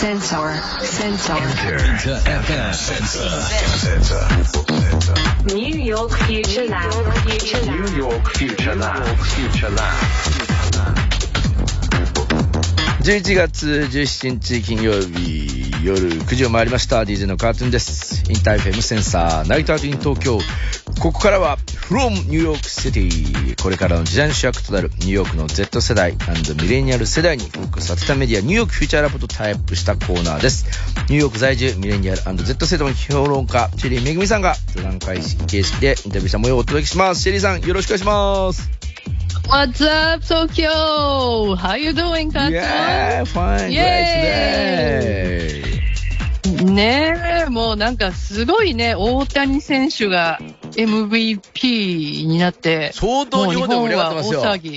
Sensor. Sensor. InterFM. Sensor. New York Future Lab. Future Lab. New York Future Lab. Future Lab. 11月17日金曜日夜9時を回りました DJ のカートゥーンです InterFM Sensor Night Out in 東京ここからは From New York City これからの時代の主役となるニューヨークの Z 世代ミレニアル世代にフォーカスさせたメディアニューヨークフューチャーラボとタイアップしたコーナーですニューヨーク在住ミレニアル &Z 世代の評論家シェリーめぐみさんが座談会形式でインタビューした模様をお届けしますシェリーさんよろしくお願いします What's up, Tokyo? How you doing, Katsu? Yeah, fine, great today. ねえ、もうなんかすごいね、大谷選手が MVP になって、相当日本でも盛り上がってます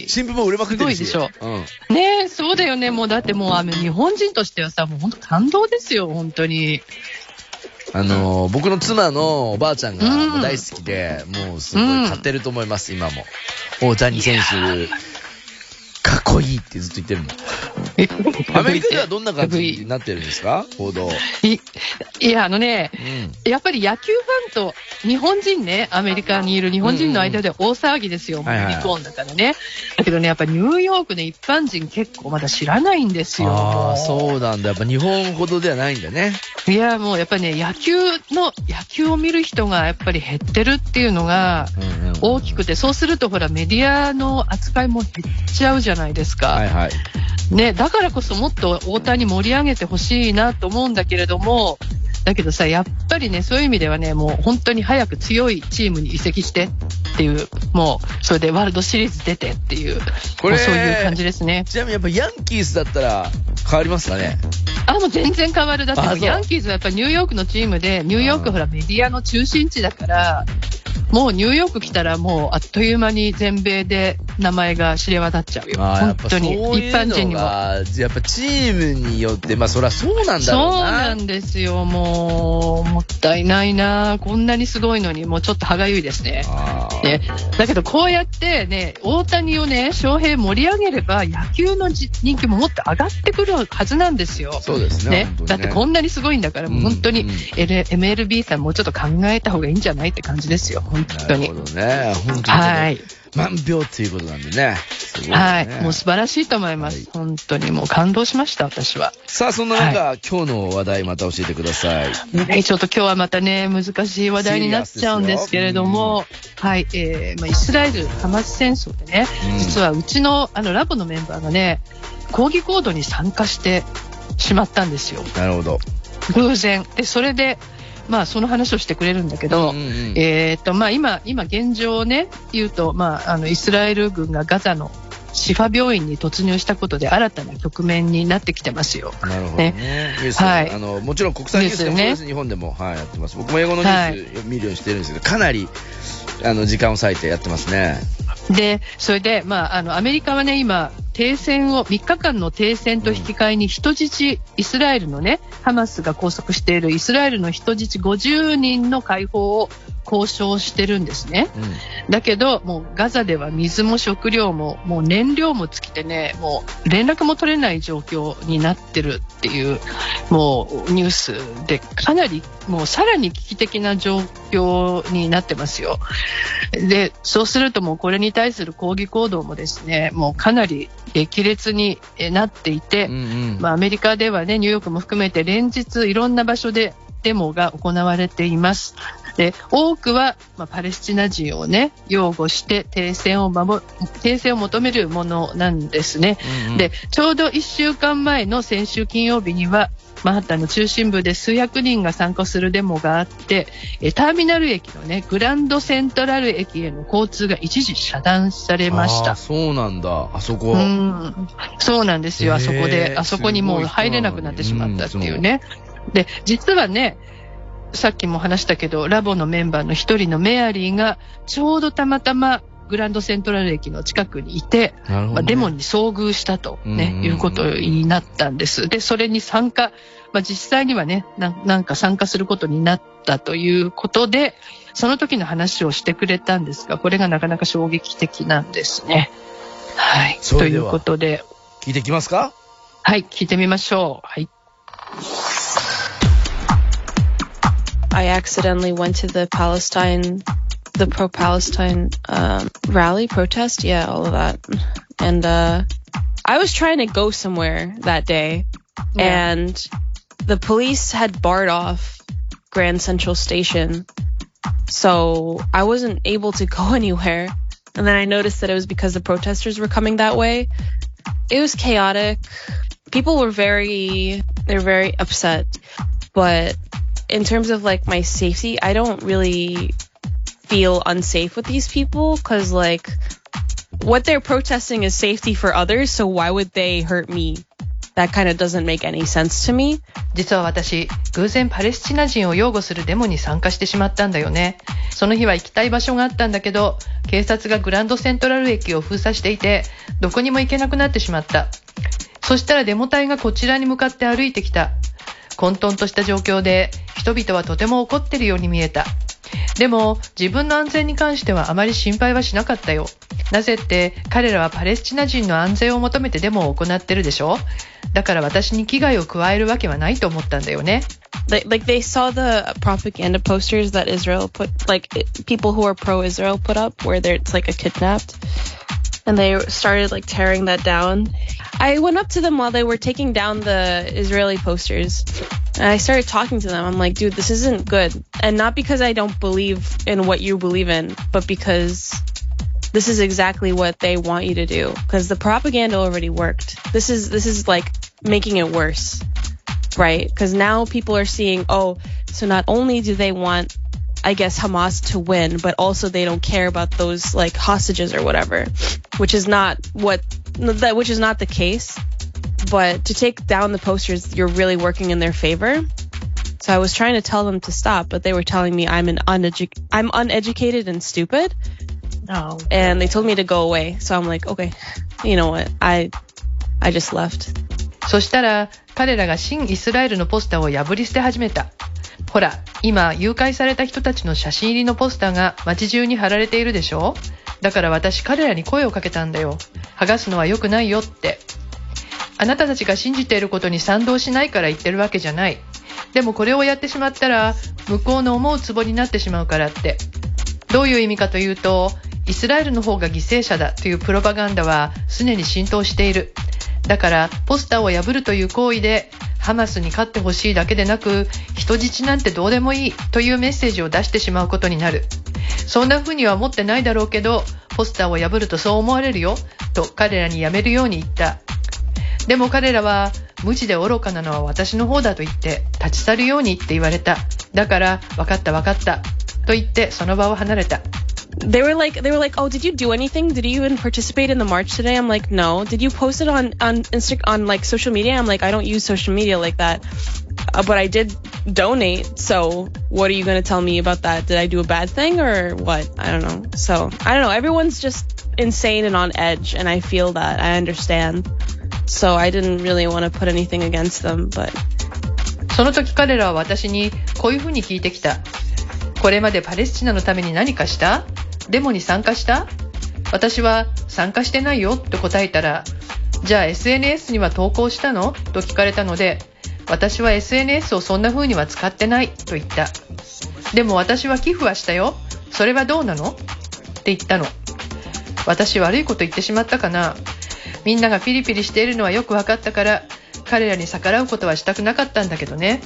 新聞も売れまくってるし。すごいでうん。ねえ、そうだよね、もうだってもうあの日本人としてはさ、もう本当感動ですよ、本当に。あのー、僕の妻のおばあちゃんが大好きで、もうすごい買ってると思います、今も。大谷選手、かっこいいってずっと言ってるもん。アメリカではどんな感じになってるんですか？報道。い いや、あのね、うん。やっぱり野球ファンと日本人ね、アメリカにいる日本人の間では大騒ぎですよ、もうはいはいユニコーンだからね。だけどね、やっぱニューヨークの一般人結構まだ知らないんですよ。ああ、そうなんだ。やっぱ日本ほどではないんだね。いや、もうやっぱりね、野球の、野球を見る人がやっぱり減ってるっていうのがうんうん。大きくて、そうするとほらメディアの扱いも減っちゃうじゃないですか。はいはい。ね、だからこそもっと大谷盛り上げてほしいなと思うんだけれども、だけどさ、やっぱりね、そういう意味ではね、もう本当に早く強いチームに移籍してっていう、もう、それでワールドシリーズ出てっていう、これもうそういう感じですね。ちなみにやっぱヤンキースだったら変わりますかね？あ、もう全然変わる。だってヤンキーズはやっぱりニューヨークのチームで、ニューヨークほらメディアの中心地だから、もうニューヨーク来たらもうあっという間に全米で名前が知れ渡っちゃうよ。本当に。一般人にのも。が、やっぱチームによって、まあそりゃそうなんだそうろうな。なんですよ。もう、もったいないな。こんなにすごいのに、もうちょっと歯がゆいですね。ね、だけどこうやってね、大谷をね、翔平盛り上げれば野球のじ人気ももっと上がってくるはずなんですよ。そうですね。ね本当にだってこんなにすごいんだから、もう本当に L- MLB さんもうちょっと考えた方がいいんじゃないって感じですよ。本当になるほ。どね。本当に。はい。万病っていうことなんでね。いねはい。もう素晴らしいと思います。はい本当にもう感動しました、私は。さあ、そんな中、今日の話題また教えてください。ね、ちょっと今日はまたね、難しい話題になっちゃうんですけれども、はい、えー、まあ、イスラエル・ハマス戦争でね、うん実はうちのあのラボのメンバーがね、抗議行動に参加してしまったんですよ。なるほど。偶然。で、それで、まあ、その話をしてくれるんだけど、うんうんうんえーっと、まあ、今、今現状をね、言うと、まあ、あの、イスラエル軍がガザのシファ病院に突入したことで新たな局面になってきてますよ。なるほどね。ニュース、はいあの、もちろん国際ニュースでもです日本でも、はい、やってます。僕も英語のニュース見るようにしてるんですけど、かなり、あの、時間を割いてやってますね。で、それで、まあ、あの、アメリカはね、今、停戦を、3日間の停戦と引き換えに人質、イスラエルのね、ハマスが拘束しているイスラエルの人質50人の解放を交渉してるんですね。うん。だけど、もうガザでは水も食料も、もう燃料も尽きてね、もう連絡も取れない状況になってるっていう、もうニュースでかなり、もうさらに危機的な状況になってますよ。で、そうするともうこれに対する抗議行動もですね、もうかなり激烈にえなっていて、うんうん。まあ、アメリカではね、ニューヨークも含めて連日いろんな場所でデモが行われています。で、多くは、まあ、パレスチナ人をね、擁護して停戦を守、停戦を求めるものなんですね。うんうんで、ちょうど1週間前の先週金曜日には、マンハッタンの中心部で数百人が参加するデモがあって、えターミナル駅のね、グランドセントラル駅への交通が一時遮断されました。そうなんだ。あそこ。うん、そうなんですよ、あそこへで、ーあそこにもう入れなくなってしまったっていうね。で、実はね、さっきも話したけど、ラボのメンバーの一人のメアリーが、ちょうどたまたまグランドセントラル駅の近くにいて、ね。まあ、デモに遭遇したと、ねうんうんうんいうことになったんです。で、それに参加、まあ、実際にはねな、なんか参加することになったということで、その時の話をしてくれたんですが、これがなかなか衝撃的なんですね。はい。ということで、聞いてきますか？はい、聞いてみましょう。はい。I accidentally went to the Palestine, the pro Palestine um, rally protest. Yeah, all of that. And uh, I was trying to go somewhere that day, Yeah. and the police had barred off Grand Central Station. So I wasn't able to go anywhere. And then I noticed that it was because the protesters were coming that way. It was chaotic. People were very, they're very upset. But in terms of like my safety, I don't really feel unsafe with these people because like what they're protesting is safety for others. So why would they hurt me? That kind of doesn't make any sense to me. 実は私、偶然パレスチナ人を擁護するデモに参加してしまったんだよね。その日は行きたい場所があったんだけど、警察がグランドセントラル駅を封鎖していて、どこにも行けなくなってしまった。そしたらデモ隊がこちらに向かって歩いてきた。混沌とした状況で人々はとても怒ってるように見えた。でも自分の安全に関してはあまり心配はしなかったよ。なぜって彼らはパレスチナ人の安全を求めてデモを行ってるでしょだから私に危害を加えるわけはないと思ったんだよね。And they started like tearing that down. I went up to them while they were taking down the Israeli posters, and I started talking to them. I'm like, dude, this isn't good, and not because I don't believe in what you believe in, but because this is exactly what they want you to do. Because the propaganda already worked. This is this is like making it worse right? Because now people are seeing, oh, so not only do they want, I guess, Hamas to win, but also they don't care about those like hostages or whatever, which is not what that which is not the case. But to take down the posters, you're really working in their favor. So I was trying to tell them to stop, but they were telling me I'm an uneduc- I'm uneducated and stupid, and they told me to go away. So I'm like, okay, you know what? I I just left. そしたら彼らが新イスラエルのポスターを破り捨て始めた。 ほら、今誘拐された人たちの写真入りのポスターが街中に貼られているでしょ？だから私彼らに声をかけたんだよ。剥がすのは良くないよって。あなたたちが信じていることに賛同しないから言ってるわけじゃない。でもこれをやってしまったら向こうの思うツボになってしまうからって。どういう意味かというと、イスラエルの方が犠牲者だというプロパガンダはすでに浸透している。だから、ポスターを破るという行為で、ハマスに勝ってほしいだけでなく、人質なんてどうでもいいというメッセージを出してしまうことになる。そんな風には思ってないだろうけど、ポスターを破るとそう思われるよ、と彼らにやめるように言った。でも彼らは、無知で愚かなのは私の方だと言って、立ち去るようにって言われた。だから、分かった分かった。と言って、その場を離れた。They were like, they were like, oh, did you do anything? Did you even participate in the march today? I'm like, no. Did you post it on on Insta on like social media? I'm like, I don't use social media like that, uh, but I did donate. So what are you gonna tell me about that? Did I do a bad thing or what? I don't know. So I don't know. Everyone's just insane and on edge, and I feel that. I understand. So I didn't really want to put anything against them, but その時彼らは私にこういうふうに聞いてきた。これまでパレスチナのために何かした デモに参加した？私は参加してないよと答えたら、じゃあ SNS には投稿したの？と聞かれたので、私は SNS をそんな風には使ってないと言った。でも私は寄付はしたよ。それはどうなの？って言ったの。私悪いこと言ってしまったかな？みんながピリピリしているのはよく分かったから、彼らに逆らうことはしたくなかったんだけどね。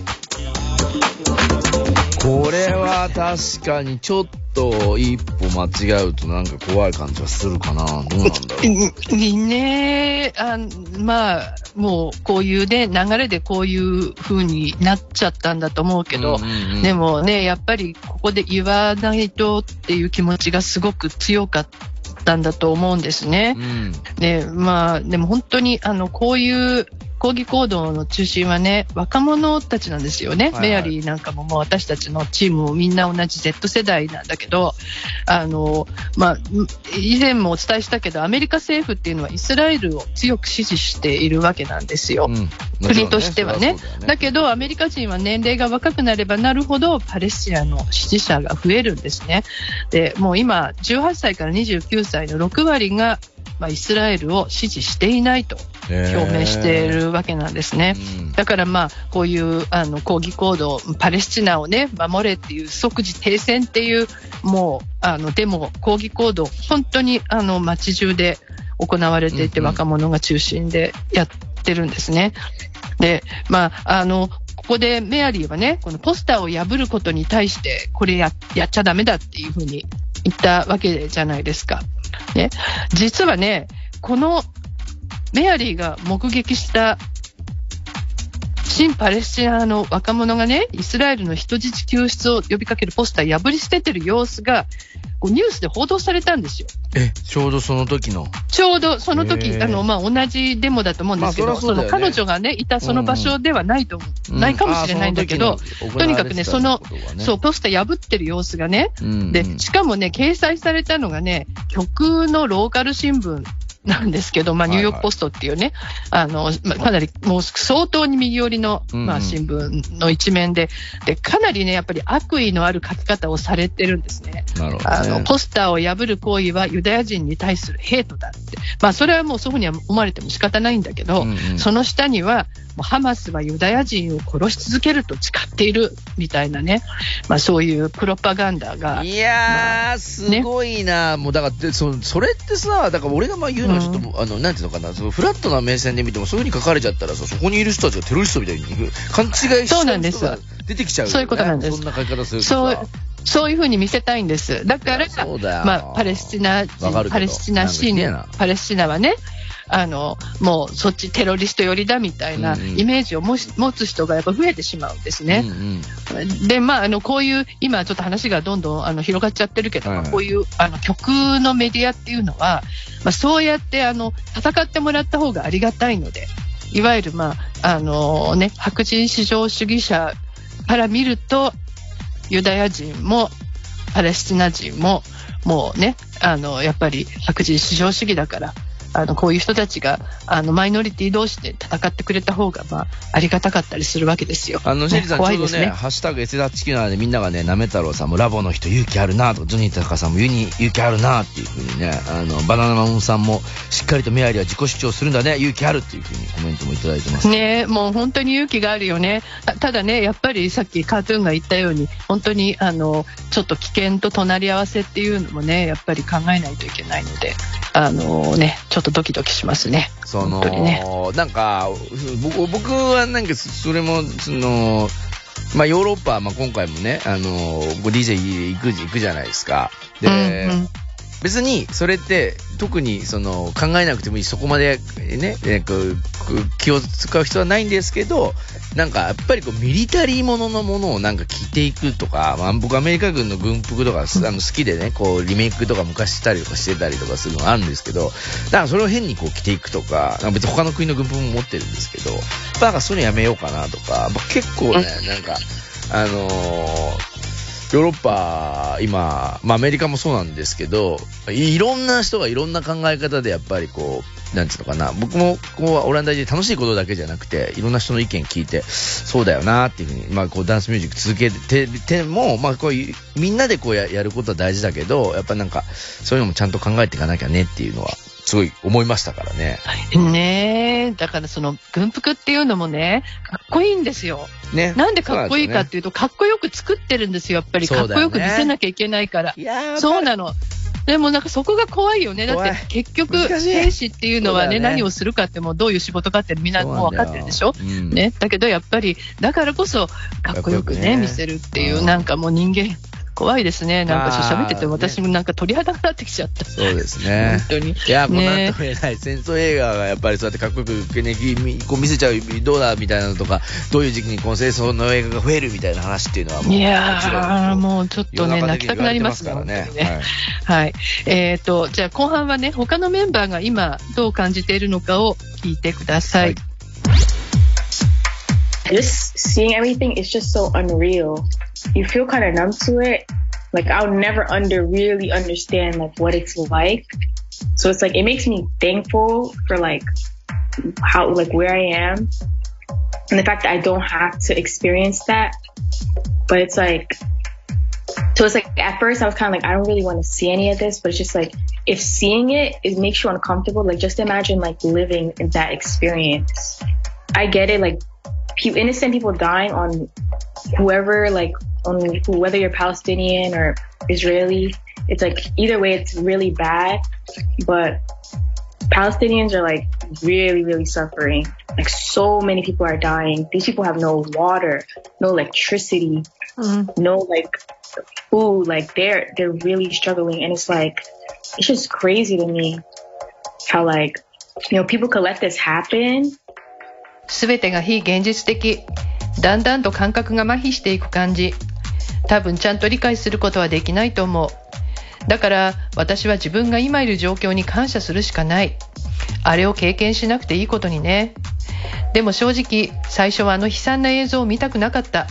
これは確かにちょっとと一歩間違うとなんか怖い感じはするかな。どうなんだろう。にね、あまあ、もうこういうね、流れでこういう風になっちゃったんだと思うけど、うんうんうんでもね、やっぱりここで言わないとっていう気持ちがすごく強かったんだと思うんですね。うん。で、まあ、でも本当に、あの、こういう抗議行動の中心はね、若者たちなんですよね。はいはいメアリーなんかももう私たちのチームもみんな同じ Z 世代なんだけど、あの、まあ、以前もお伝えしたけど、アメリカ政府っていうのはイスラエルを強く支持しているわけなんですよ。うん国としてはねそりゃそうだよだけど、アメリカ人は年齢が若くなればなるほど、パレスチナの支持者が増えるんですね。で、もう今、18歳から29歳の6割がまあ、イスラエルを支持していないと表明しているわけなんですね。うんだからまあ、こういうあの抗議行動、パレスチナをね、守れっていう即時停戦っていう、もう、あの、デモ、抗議行動、本当にあの、街中で行われていて、うんうん若者が中心でやってるんですね。で、まあ、あの、ここでメアリーはね、このポスターを破ることに対して、これややっちゃダメだっていうふうに言ったわけじゃないですか。ね、実はね、このメアリーが目撃した新パレスチナの若者がね、イスラエルの人質救出を呼びかけるポスター破り捨ててる様子が、こうニュースで報道されたんですよ。え、ちょうどその時の？ちょうどその時、あの、まあ、同じデモだと思うんですけど、まあそそね。の彼女がね、いたその場所ではないと思う、うん。ないかもしれないんだけど、とにかくね、その、そう、ポスター破ってる様子がね、うん。うんで、しかもね、掲載されたのがね、極のローカル新聞なんですけど、まあ、はいはいニューヨークポストっていうね、あの、まあかなり、もう相当に右寄りの、まあ、新聞の一面で、で、かなりね、やっぱり悪意のある書き方をされてるんですね。なるほど、ね。あの、ポスターを破る行為はユダヤ人に対するヘイトだって。まあ、それはもうそういうふうには思われても仕方ないんだけど、うんうんその下には、もうハマスはユダヤ人を殺し続けると誓っているみたいなね、まあ、そういうプロパガンダが、いやー、すごいな、もうだからでそ、それってさ、だから俺がまあ言うのはちょっと、あの、なんていうのかな、そのフラットな目線で見ても、そういうふうに書かれちゃったらさ、そこにいる人たちがテロリストみたいに勘違いしちゃそうなんです。出てきちゃうよ、ね。そういうことなんです。そんな書き方する。そう、そういうふうに見せたいんです。だから、まあ、パレスチナパレスチナシーパレスチナはね、あの、もうそっちテロリスト寄りだみたいなイメージを持つ人がやっぱ増えてしまうんですね。うんうん。で、まあ、あの、こういう、今ちょっと話がどんどんあの広がっちゃってるけど、はいはい。こういう、あの、極右のメディアっていうのは、まあ、そうやって、あの、戦ってもらった方がありがたいので、いわゆる、まあ、あのね、白人至上主義者から見ると、ユダヤ人も、パレスチナ人も、もうね、あの、やっぱり白人至上主義だから、あの、こういう人たちが、あの、マイノリティ同士で戦ってくれた方が、まあ、ありがたかったりするわけですよ。あの、シェリーさん、ね、怖いですね。ハッシュタグ S ダッチキナーでみんながね、なめ太郎さんもラボの人勇気あるなとか、ジョニータカさんも勇に勇気あるなっていうふうにね、あの、バナナマンさんもしっかりとメアリーは自己主張するんだね、勇気あるっていうふうにコメントもいただいてます。ねもう本当に勇気があるよね。たただね、やっぱりさっきカートゥーンが言ったように、本当にあの、ちょっと危険と隣り合わせっていうのもね、やっぱり考えないといけないので、あのね、ちょっとドキドキしますね。その、ねなんか、僕僕はなんか、それも、その、まあ、ヨーロッパ、まあ、今回もね、あの、DJ 行く、行くじゃないですか。で、うんうん別に、それって、特に、その、考えなくてもいい、そこまで、ね、えこう気を使う必要はないんですけど、なんか、やっぱりこう、ミリタリーもののものをなんか着ていくとか、まあ、僕アメリカ軍の軍服とか、あの、好きでね、こう、リメイクとか昔したりとかしてたりとかするのがあるんですけど、だからそれを変にこう着ていくとか、別に他の国の軍服も持ってるんですけど、なんかそういうのやめようかなとか、結構ね、なんか、あのーヨーロッパ、今、まあアメリカもそうなんですけど、いろんな人がいろんな考え方でやっぱりこう、なんつうのかな、僕もこうオランダで楽しいことだけじゃなくて、いろんな人の意見聞いて、そうだよなっていうふうに、まあこうダンスミュージック続けてても、まあこう、みんなでこうややることは大事だけど、やっぱなんか、そういうのもちゃんと考えていかなきゃねっていうのは、すごい思いましたからね。ねえ、だからその軍服っていうのもね、かっこいいんですよ。ね。なんでかっこいいかっていうと、かっこよく作ってるんですよ、やっぱり。かっこよく見せなきゃいけないから。いやーそうなの。でもなんかそこが怖いよね。だって結局、兵士っていうのはね、ね何をするかってもうどういう仕事かってみんなもう分かってるでしょ？だようんね。だけどやっぱり、だからこそ、かっこよくね、ね見せるっていうう、んなんかもう人間、怖いですね。なんかまあ喋ってて私もなんか鳥肌が立ってきちゃった。そうですね。本当に。いや、もうなんねとも言えない。戦争映画がやっぱりそうやってかっこよく、ね、みこう見せちゃう、どうだみたいなのとか、どういう時期にこの戦争の映画が増えるみたいな話っていうのはもう、いやもうちょっとね、泣きたくなりますからね。はい。えっ、と、じゃあ後半はね、他のメンバーが今どう感じているのかを聞いてください。はい just seeing everything is just so unreal. You feel kind of numb to it. Like I'll never under really understand like what it's like. So it's like it makes me thankful for like how like where I am and the fact that I don't have to experience that. But it's like so it's like at first I was kind of like I don't really want to see any of this, but it's just like if seeing it it makes you uncomfortable, like just imagine like living in that experience. I get it, like innocent people dying on whoever, like on whether you're Palestinian or Israeli. It's like either way, it's really bad. But Palestinians are like really, really suffering. Like so many people are dying. These people have no water, no electricity, no like food. Like they're they're really struggling, and it's like it's just crazy to me how like you know people could let this happen すべてが非現実的。 だんだんと感覚が麻痺していく感じ。多分ちゃんと理解することはできないと思う。だから私は自分が今いる状況に感謝するしかない。あれを経験しなくていいことにね。でも正直最初はあの悲惨な映像を見たくなかった。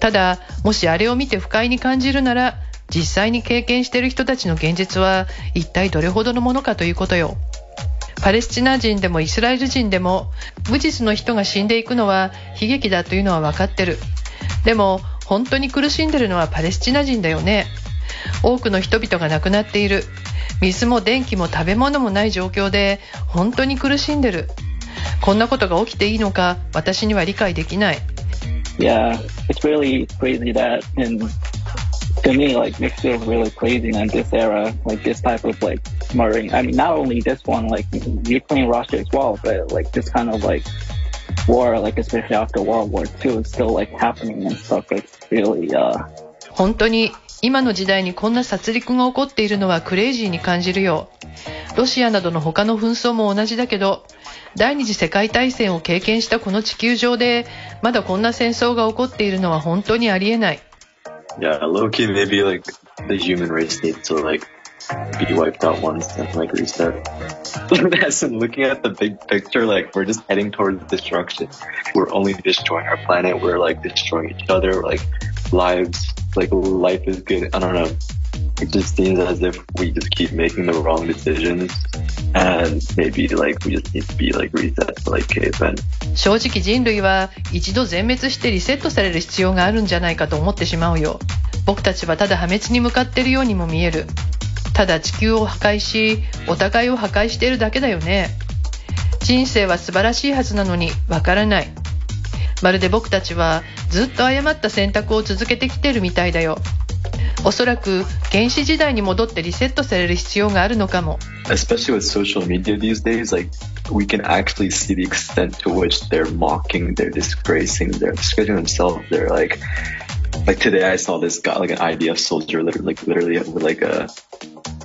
ただもしあれを見て不快に感じるなら実際に経験している人たちの現実は一体どれほどのものかということよ。パレスチナ人でもイスラエル人でも無実の人が死んでいくのは悲劇だというのは分かってる。でも本当に苦しんでるのはパレスチナ人だよね。多くの人々が亡くなっている。水も電気も食べ物もない状況で本当に苦しんでる。こんなことが起きていいのか私には理解できない。Yeah, it's really crazy that, and to me, like, it feels really crazy in this era, like this type of like murdering. I mean, not only this one, like Ukraine, Russia as well, but like this kind of like war, like especially after World War II, is still like happening and stuff. It's really, uh, 本当に今の時代にこんな殺戮が起こっているのはクレイジーに感じるよ。ロシアなどの他の紛争も同じだけど、第二次世界大戦を経験したこの地球上で、まだこんな戦争が起こっているのは本当にありえない。Yeah, low key, maybe like the human race needs to like be wiped out once and like reset. As in looking at the big picture, like we're just heading towards destruction. We're only destroying our planet. We're like destroying each other. Like lives, like life is good. I don't know. It just seems as if we just keep making the wrong decisions, and maybe like we just need to be like reset to like cavemen. 正直人類は一度全滅してリセットされる必要があるんじゃないかと思ってしまうよ。僕たちはただ破滅に向かっているようにも見える。 ただ地球を破壊し、お互いを破壊しているだけだよね。人生は素晴らしいはずなのにわからない。まるで僕たちはずっと誤った選択を続けてきてるみたいだよ。おそらく原始時代に戻ってリセットされる必要があるのかも。especially with social media these days, like we can actually see the extent to which they're mocking, they're disgracing, they're disgracing themselves. They're like, like today I saw this guy, like an IDF soldier, literally, like literally with like a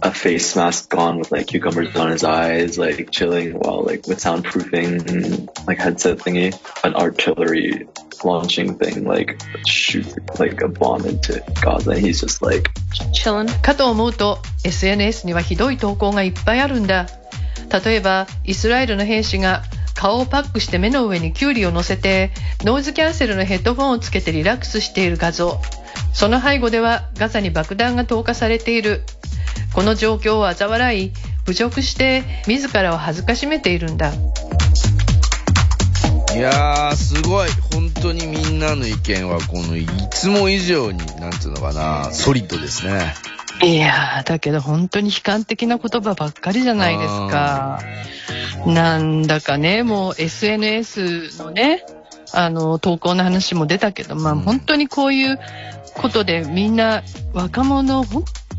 a face mask on with like cucumbers on his eyes, like chilling while like with soundproofing, like headset thingy, an artillery launching thing, like shoot like a bomb into Gaza. And he's just like, chilling. かと思うと SNS にはひどい投稿がいっぱいあるんだ例えばイスラエルの兵士が顔をパックして目の上にキュウリを乗せてノイズキャンセルのヘッドフォンをつけてリラックスしている画像その背後ではガザに爆弾が投下されているこの状況を嘲笑い侮辱して自らを恥ずかしめているんだいやー、すごい。本当にみんなの意見は、この、いつも以上に、なんつうのかな、ソリッドですね。いやー、だけど本当に悲観的な言葉ばっかりじゃないですか。なんだかね、もう SNS のね、あの、投稿の話も出たけど、まあうん本当にこういうことでみんな若者、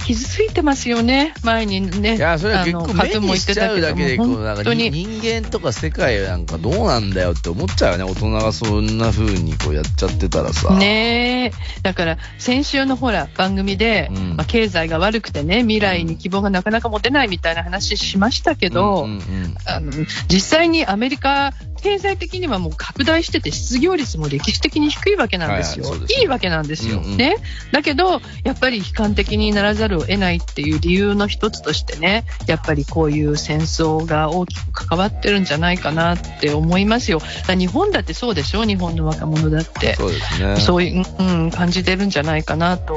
傷ついてますよね。前にね、いや、それは結構目にしちゃうだけで、こも、う、なんか本当に。人間とか世界なんかどうなんだよって思っちゃうよね。大人がそんな風にこうやっちゃってたらさ。ねえ。だから、先週のほら、番組で、うんまあ、経済が悪くてね、未来に希望がなかなか持てないみたいな話しましたけど、うんうんうんあの実際にアメリカ、経済的にはもう拡大してて、失業率も歴史的に低いわけなんですよ。はいはいすねいいわけなんですよ。うんうんね。だけど、やっぱり悲観的にならざるを得ないっていう理由の一つとしてね、やっぱりこういう戦争が大きく関わってるんじゃないかなって思いますよ。日本だってそうでしょ？日本の若者だって。そうね。そういう、うん、感じてるんじゃないかなと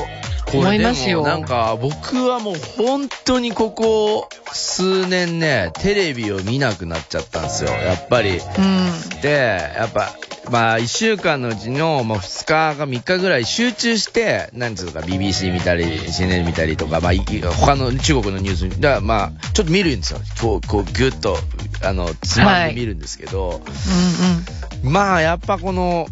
思いますよ。なんか僕はもう本当にここ数年ね、テレビを見なくなっちゃったんですよ。やっぱり。うん。で、やっぱまあ、1週間のうちの、まあ、2日か3日ぐらい集中して、なんつうか、BBC 見たり、CNN 見たりとか、まあ、い他の中国のニュースが、まあ、ちょっと見るんですよ。こう、こう、ぐっと、あの、つまんで見るんですけど、うんうん。まあ、やっぱこの、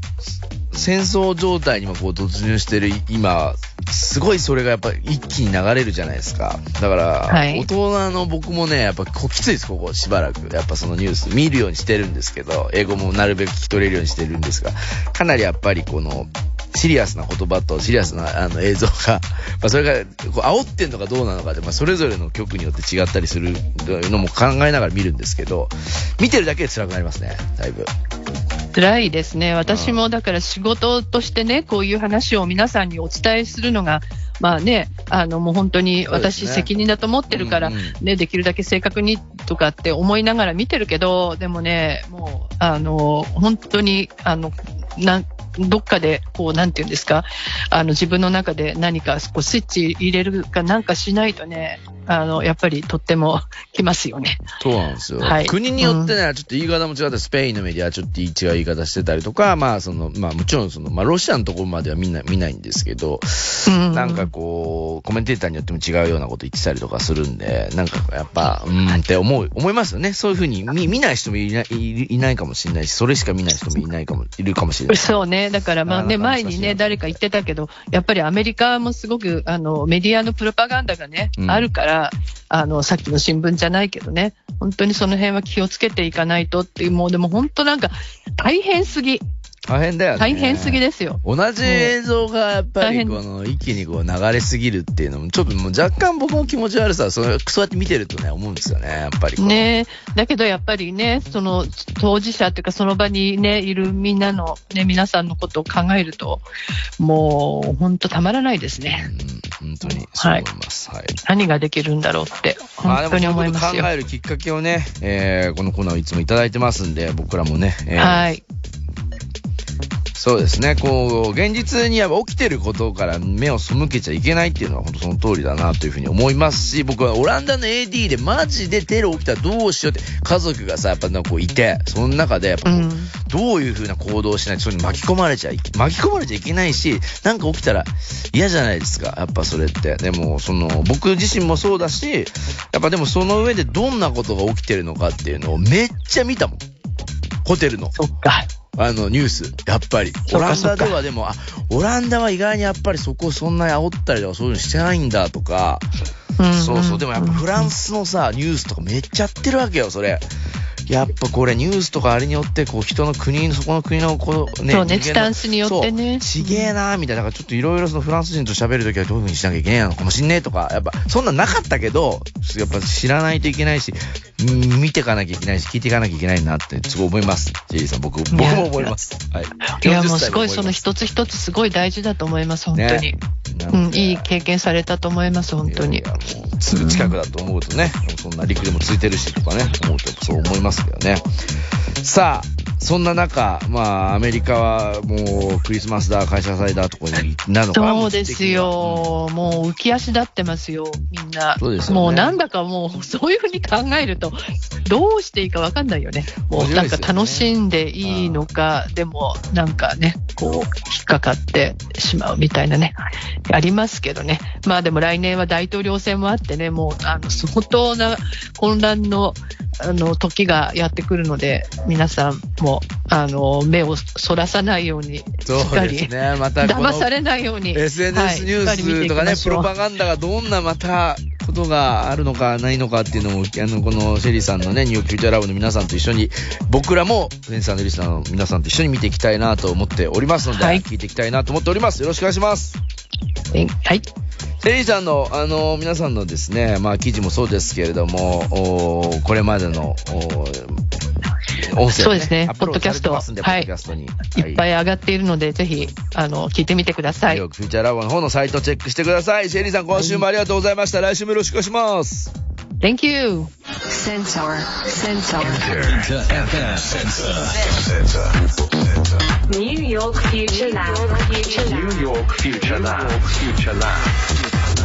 戦争状態にもこう突入してる今、すごいそれがやっぱ一気に流れるじゃないですか。だから、はい大人の僕もね、やっぱこうきついです、ここしばらく。やっぱそのニュース見るようにしてるんですけど、英語もなるべく聞き取れるようにしてるんですが、かなりやっぱりこの、シリアスな言葉とシリアスなあの映像が、まあそれがこう煽ってんのかどうなのかで、まあそれぞれの曲によって違ったりするのも考えながら見るんですけど、見てるだけで辛くなりますね、だいぶ。辛いですね。私もだから仕事としてね、こういう話を皆さんにお伝えするのが、まあね、あのもう本当に私責任だと思ってるから、うんうん。ね、できるだけ正確にとかって思いながら見てるけど、でもね、もう、あの、本当に、あの、なんどっかで、こう、なんていうんですか、あの、自分の中で何か、こう、スイッチ入れるかなんかしないとね、あの、やっぱりとってもきますよね。そうなんですよ。はい国によってね、ちょっと言い方も違って、スペインのメディアはちょっと違う言い方してたりとか、まあその、まあもちろんその、まあロシアのところまではみんな見ないんですけど、うんなんかこう、コメンテーターによっても違うようなこと言ってたりとかするんで、なんかやっぱ、うーんって思う、思いますよね。そういうふうに見見ない人もいないいいないかもしれないし、それしか見ない人もいないかも、いるかもしれない。そうね。だからまあね、前にね、誰か言ってたけど、やっぱりアメリカもすごく、あの、メディアのプロパガンダがね、うんあるから、あの、さっきの新聞じゃないけどね、本当にその辺は気をつけていかないとっていう、もうでも本当なんか、大変すぎ。大変だよね。大変すぎですよ。同じ映像がやっぱりこの一気にこう流れすぎるっていうのも、ちょっともう若干僕も気持ち悪さ、そうそうやって見てるとね、思うんですよね、やっぱり。ねだけどやっぱりね、その当事者っていうか、その場にね、いるみんなの、ね、皆さんのことを考えると、もう本当たまらないですね。うん、本当にそう思います。はい。何ができるんだろうって、本当に思いますよ。考えるきっかけをね、えー、このコーナーをいつもいただいてますんで、僕らもね、えーはい。そうですね、こう、現実にやっぱ起きてることから目を背けちゃいけないっていうのは本当その通りだなというふうに思いますし、僕はオランダの AD でマジでテロ起きたらどうしようって家族がさ、やっぱなんかこういて、その中でやっぱこう、うんどういうふうな行動をしないとそれに巻き込まれちゃい、巻き込まれちゃいけないし、なんか起きたら嫌じゃないですか、やっぱそれって。でも、その、僕自身もそうだし、やっぱでもその上でどんなことが起きてるのかっていうのをめっちゃ見たもん。ホテルの。そっか。あの、ニュース、やっぱり。オランダではでも、あ、オランダは意外にやっぱりそこをそんなに煽ったりとかそういうのしてないんだとか、うん。そうそう、でもやっぱフランスのさ、ニュースとかめっちゃやってるわけよ、それ。やっぱこれニュースとかあれによって、こう人の国の、そこの国のこうね、そうねスタンスによってねちげえなーみたいな、かちょっといろいろそのフランス人と喋るときはどういう風にしなきゃいけないのかもしんねえとか、やっぱそんなんなかったけど、やっぱ知らないといけないし、うん見ていかなきゃいけないし、聞いていかなきゃいけないなって、すごい思います。ジェリーさん、僕、僕も思います。はい。いや、40もうすごい歳その一つ一つすごい大事だと思います、本当に。ねうん、いい経験されたと思います、本当にすぐ近くだと思うとね、そんな陸でもついてるしとかね、思うとそう思いますけどね。さあ、そんな中、まあ、アメリカはもうクリスマスだ、感謝祭だとかになるのかなそうです。よ。もう浮き足立ってますよ、みんな。そうですよねもうなんだかもう、そういうふうに考えると、どうしていいかわかんないよね。もうなんか楽しんでいいのか、でもなんかね、こう、引っかかってしまうみたいなね、ありますけどね。まあでも来年は大統領選もあってね、もう、あの、相当な混乱の、あの、時がやってくるので、皆さんも、あの、目をそらさないように、しっかりね。また騙されないように。SNS ニュースとかね、プロパガンダがどんなまたことがあるのかないのかっていうのも、あの、このシェリーさんのね、ニューヨークフューチャーラボの皆さんと一緒に、僕らも、センサーのリスナーの皆さんと一緒に見ていきたいなと思っておりますので、はい聞いていきたいなと思っております。よろしくお願いします。はい。シェリーさんの、あの、皆さんのですね、まあ、記事もそうですけれども、おーこれまでの、おー音声、ね、そうですねポッドドキャストに。いっぱい上がっているので、ぜひ、あの、聞いてみてくださいフューチャーラボの方のサイトチェックしてください。シェリーさん、今週もありがとうございました。来週もよろしくお願いします。Thank you! Sensor. Sensor. Inter FM Sensor. New York Future Lab. Future Lab. New York Future Lab. Future Lab.